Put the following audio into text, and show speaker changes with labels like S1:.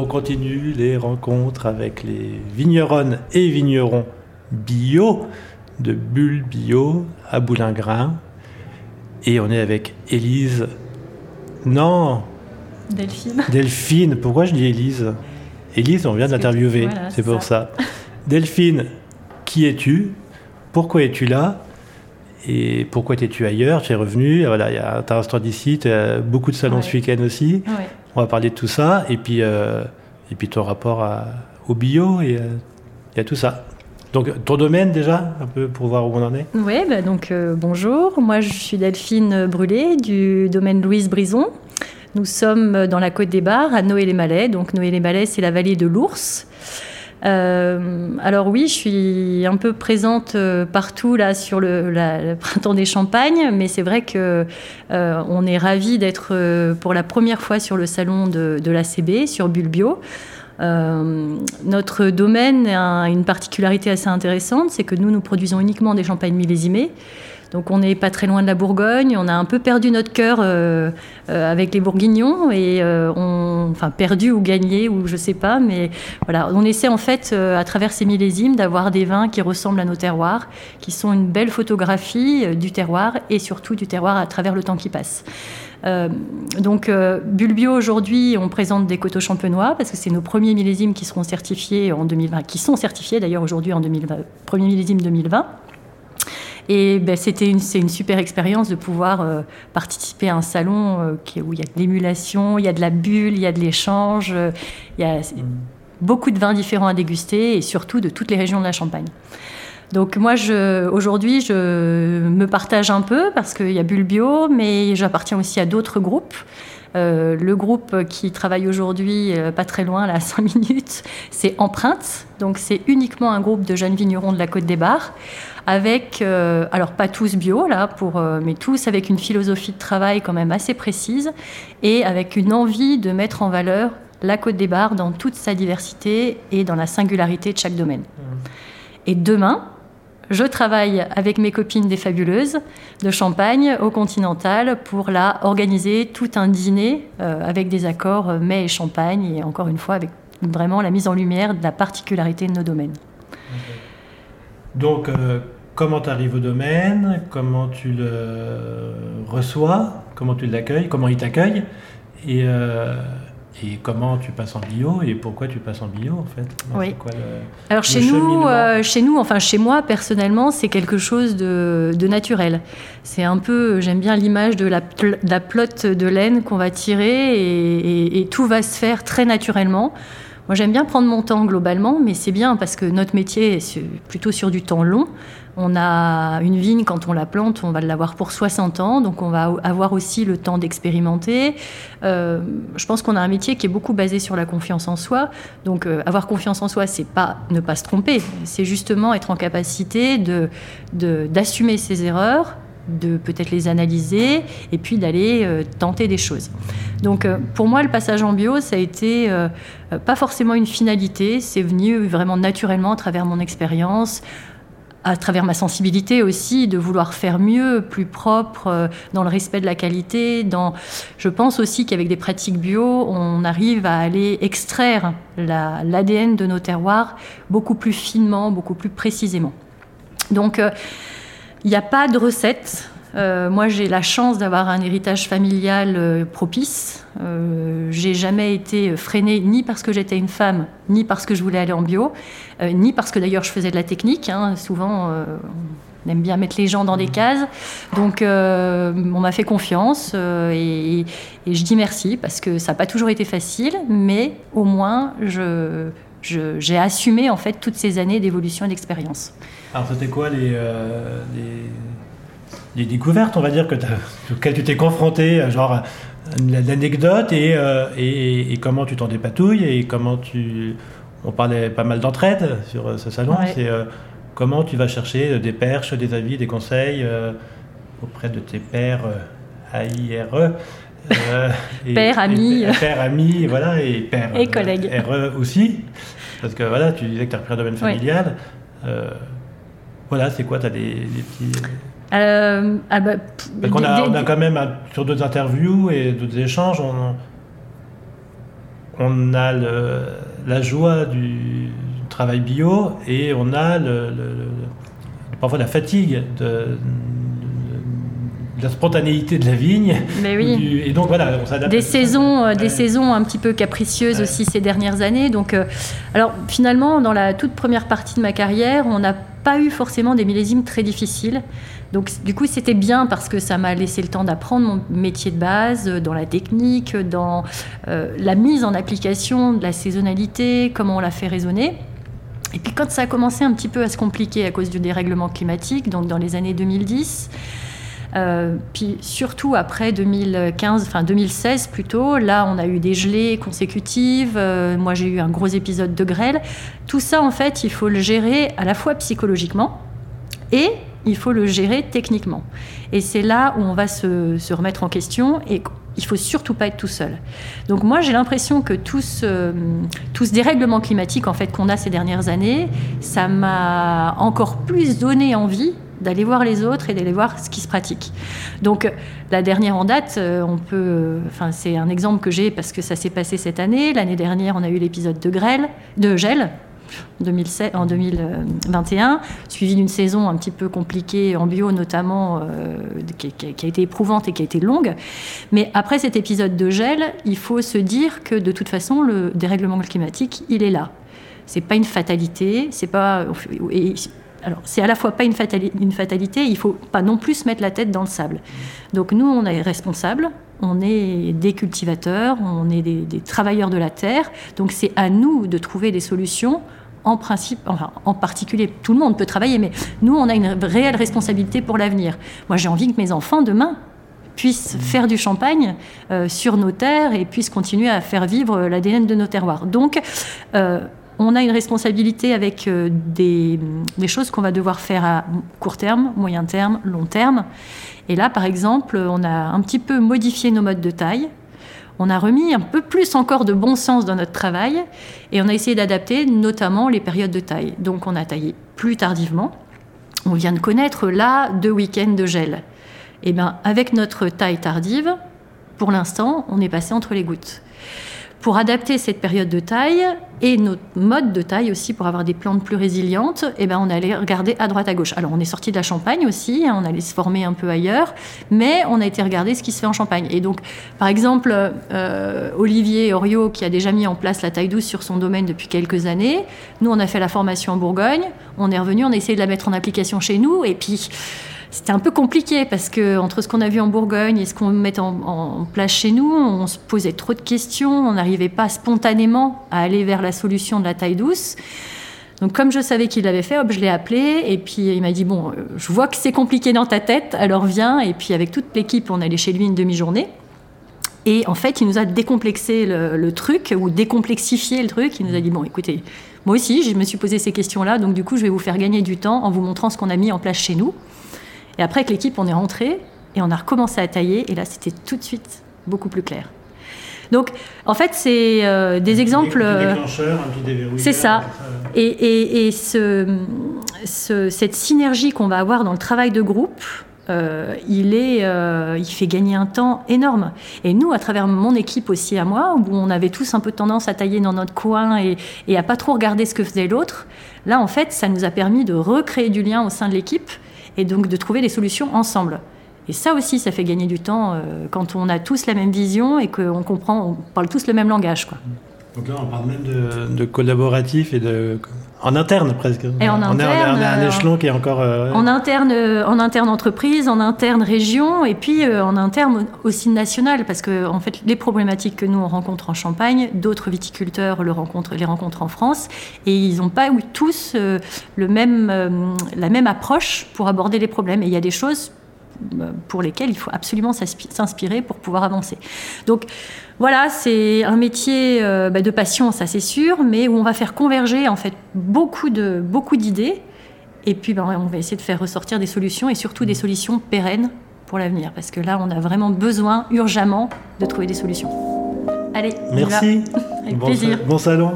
S1: On continue les rencontres avec les vigneronnes et vignerons bio de Bulle Bio à Boulingrin. Et on est avec Élise. Non
S2: Delphine.
S1: Delphine, pourquoi je dis Élise? Élise, on vient d'interviewer, c'est pour ça. Delphine, qui es-tu? Pourquoi es-tu là? Et pourquoi es-tu ailleurs? Tu es revenu, voilà, il y a un restaurant d'ici, beaucoup de salons ce week-end aussi. On va parler de tout ça, et puis, euh, et puis ton rapport au bio, et euh, il y a tout ça. Donc, ton domaine déjà, un peu pour voir où on en est?
S2: Oui, bah, donc euh, bonjour. Moi, je suis Delphine Brûlé du domaine Louise Brison. Nous sommes dans la Côte des Bars, à Noé-les-Malais. Donc, Noé-les-Malais, c'est la vallée de l'Ours. Euh, alors oui, je suis un peu présente euh, partout là sur le, printemps des Champagnes, mais c'est vrai que on est ravis d'être pour la première fois sur le salon de, de l'ACB, sur Bulbio. Euh, notre domaine a une particularité assez intéressante, c'est que nous, nous produisons uniquement des champagnes millésimés. Donc on n'est pas très loin de la Bourgogne. On a un peu perdu notre cœur euh, euh, avec les Bourguignons et on, enfin perdu ou gagné ou je sais pas, mais voilà, on essaie en fait à travers ces millésimes d'avoir des vins qui ressemblent à nos terroirs, qui sont une belle photographie du terroir et surtout du terroir à travers le temps qui passe. Euh, donc, euh, Bulbio, aujourd'hui, on présente des coteaux champenois parce que c'est nos premiers millésimes qui seront certifiés en 2020, qui sont certifiés d'ailleurs aujourd'hui en 2020, premier millésime 2020. Et ben, c'était une, c'est une super expérience de pouvoir euh, participer à un salon où il y a de l'émulation, il y a de la bulle, il y a de l'échange, il y a mm. beaucoup de vins différents à déguster et surtout de toutes les régions de la Champagne. Donc moi, aujourd'hui, je me partage un peu parce qu'il y a Bulbio, mais j'appartiens aussi à d'autres groupes. Euh, le groupe qui travaille aujourd'hui, euh, pas très loin, là, à 5 minutes, c'est Empreinte. Donc, c'est uniquement un groupe de jeunes vignerons de la Côte des Bars, avec, euh, alors pas tous bio, là, pour, mais tous avec une philosophie de travail quand même assez précise et avec une envie de mettre en valeur la Côte des Bars dans toute sa diversité et dans la singularité de chaque domaine. Mmh. Et demain, je travaille avec mes copines des Fabuleuses de Champagne au Continental pour là organiser tout un dîner euh, avec des accords mets et champagne et encore une fois avec vraiment la mise en lumière de la particularité de nos domaines.
S1: Donc, euh, comment tu arrives au domaine? Comment tu le reçois? Comment tu l'accueilles? Comment il t'accueille? Euh, et comment tu passes en bio et pourquoi tu passes en bio en fait?
S2: Oui. Alors chez nous, euh, chez nous, enfin chez moi personnellement, c'est quelque chose de, naturel. C'est un peu, j'aime bien l'image de la, la, plotte de laine qu'on va tirer et, et, tout va se faire très naturellement. Moi j'aime bien prendre mon temps globalement, mais c'est bien parce que notre métier est plutôt sur du temps long. On a une vigne, quand on la plante, on va l'avoir pour 60 ans, donc on va avoir aussi le temps d'expérimenter. Euh, je pense qu'on a un métier qui est beaucoup basé sur la confiance en soi. Donc euh, avoir confiance en soi, c'est pas ne pas se tromper, c'est justement être en capacité de d'assumer ses erreurs, de peut-être les analyser et puis d'aller euh, tenter des choses. Donc pour moi, le passage en bio, ça a été pas forcément une finalité, c'est venu vraiment naturellement à travers mon expérience, à travers ma sensibilité aussi, de vouloir faire mieux, plus propre, euh, dans le respect de la qualité. Dans... Je pense aussi qu'avec des pratiques bio, on arrive à aller extraire l'ADN de nos terroirs beaucoup plus finement, beaucoup plus précisément. Donc, euh, il n'y a pas de recette. Euh, moi, j'ai la chance d'avoir un héritage familial euh, propice. Euh, j'ai jamais été freinée ni parce que j'étais une femme, ni parce que je voulais aller en bio, ni parce que d'ailleurs je faisais de la technique. Hein. Souvent, on aime bien mettre les gens dans des cases. Donc, on m'a fait confiance et, et, je dis merci parce que ça n'a pas toujours été facile, mais au moins, je, j'ai assumé en fait toutes ces années d'évolution et d'expérience.
S1: Alors, c'était quoi les, les des découvertes, on va dire, que auxquelles tu t'es confronté, euh, genre l'anecdote euh, et, et, comment tu t'en dépatouilles et comment tu. On parlait pas mal d'entraide sur euh, ce salon. C'est comment tu vas chercher des perches, des avis, des conseils auprès de tes pères AIRE.
S2: Et, père, ami.
S1: père, ami, voilà, et père.
S2: Et collègues.
S1: RE aussi. Parce que voilà, tu disais que tu as repris un domaine familial. voilà, c'est quoi Tu as des, des petits.
S2: Euh,
S1: ah bah, on, a, on, a, quand même, sur d'autres interviews et d'autres échanges, on, on a la joie du travail bio et on a parfois la fatigue de, la spontanéité de la vigne.
S2: Mais oui. et donc voilà, on s'adapte. Des saisons, euh, des saisons un petit peu capricieuses aussi ces dernières années. Donc, euh, alors finalement, dans la toute première partie de ma carrière, on n'a pas eu forcément des millésimes très difficiles. Donc du coup, c'était bien parce que ça m'a laissé le temps d'apprendre mon métier de base, euh, dans la technique, dans la mise en application de la saisonnalité, comment on la fait résonner. Et puis quand ça a commencé un petit peu à se compliquer à cause du dérèglement climatique, donc dans les années 2010, euh, puis surtout après 2015, enfin 2016 plutôt, là on a eu des gelées consécutives, euh, moi j'ai eu un gros épisode de grêle. Tout ça en fait il faut le gérer à la fois psychologiquement et il faut le gérer techniquement. Et c'est là où on va se, remettre en question et il faut surtout pas être tout seul. Donc moi j'ai l'impression que tout ce, tout ce dérèglement climatique en fait qu'on a ces dernières années, ça m'a encore plus donné envie d'aller voir les autres et d'aller voir ce qui se pratique. Donc la dernière en date, euh, on peut, enfin c'est un exemple que j'ai parce que ça s'est passé cette année. L'année dernière, on a eu l'épisode de grêle, de gel. 2007, en 2021, suivi d'une saison un petit peu compliquée en bio notamment, euh, qui, qui, a été éprouvante et qui a été longue. Mais après cet épisode de gel, il faut se dire que de toute façon, le dérèglement climatique, il est là. C'est pas une fatalité, c'est pas alors, c'est à la fois pas une, fatalité, il faut pas non plus se mettre la tête dans le sable. Donc, nous, on est responsables, on est des cultivateurs, on est des, travailleurs de la terre. Donc, c'est à nous de trouver des solutions. En principe, enfin, en particulier, tout le monde peut travailler, mais nous, on a une réelle responsabilité pour l'avenir. Moi, j'ai envie que mes enfants, demain, puissent faire du champagne euh, sur nos terres et puissent continuer à faire vivre l'ADN de nos terroirs. Donc, euh, on a une responsabilité avec euh, des, choses qu'on va devoir faire à court terme, moyen terme, long terme. Et là, par exemple, on a un petit peu modifié nos modes de taille. On a remis un peu plus encore de bon sens dans notre travail et on a essayé d'adapter notamment les périodes de taille. Donc on a taillé plus tardivement. On vient de connaître là deux week-ends de gel. Et eh bien avec notre taille tardive, pour l'instant, on est passé entre les gouttes. Pour adapter cette période de taille et notre mode de taille aussi, pour avoir des plantes plus résilientes, eh ben on allait regarder à droite à gauche. Alors on est sorti de la Champagne aussi, hein, on allait se former un peu ailleurs, mais on a été regarder ce qui se fait en Champagne. Et donc, par exemple, euh, Olivier Oriot, qui a déjà mis en place la taille douce sur son domaine depuis quelques années, nous on a fait la formation en Bourgogne, on est revenu, on a essayé de la mettre en application chez nous, et puis c'était un peu compliqué parce que entre ce qu'on a vu en Bourgogne et ce qu'on met en, place chez nous, on se posait trop de questions, on n'arrivait pas spontanément à aller vers la solution de la taille douce. Donc comme je savais qu'il l'avait fait, hop, je l'ai appelé et puis il m'a dit bon, euh, je vois que c'est compliqué dans ta tête, alors viens. Et puis avec toute l'équipe, on allait chez lui une demi-journée. Et en fait, il nous a décomplexé le, le, truc ou décomplexifié le truc. Il nous a dit bon, écoutez, moi aussi, je me suis posé ces questions-là, donc du coup, je vais vous faire gagner du temps en vous montrant ce qu'on a mis en place chez nous. Et après, avec l'équipe, on est rentré et on a recommencé à tailler. Et là, c'était tout de suite beaucoup plus clair. Donc, en fait, c'est euh, des exemples.
S1: Euh,
S2: c'est ça. Et, et, ce, cette synergie qu'on va avoir dans le travail de groupe, euh, il, est, il fait gagner un temps énorme. Et nous, à travers mon équipe aussi à moi, où on avait tous un peu tendance à tailler dans notre coin et, et à pas trop regarder ce que faisait l'autre, là, en fait, ça nous a permis de recréer du lien au sein de l'équipe et donc de trouver des solutions ensemble. Et ça aussi, ça fait gagner du temps euh, quand on a tous la même vision et qu'on comprend, on parle tous le même langage. Quoi.
S1: Donc là, on parle même de, de collaboratif et de en interne presque.
S2: Et en
S1: on,
S2: interne,
S1: est, on, un échelon qui est encore. Euh,
S2: en interne, euh, en interne entreprise, en interne région, et puis en interne aussi national, parce que en fait, les problématiques que nous on rencontre en Champagne, d'autres viticulteurs le rencontrent, les rencontrent en France, et ils n'ont pas tous le même, la même approche pour aborder les problèmes. Et il y a des choses pour lesquels il faut absolument s'inspirer pour pouvoir avancer. Donc voilà, c'est un métier euh, bah, de passion, ça c'est sûr, mais où on va faire converger en fait beaucoup de beaucoup d'idées, et puis bah, on va essayer de faire ressortir des solutions et surtout des solutions pérennes pour l'avenir, parce que là on a vraiment besoin urgemment de trouver des solutions. Allez,
S1: merci.
S2: Avec plaisir.
S1: Bon salon.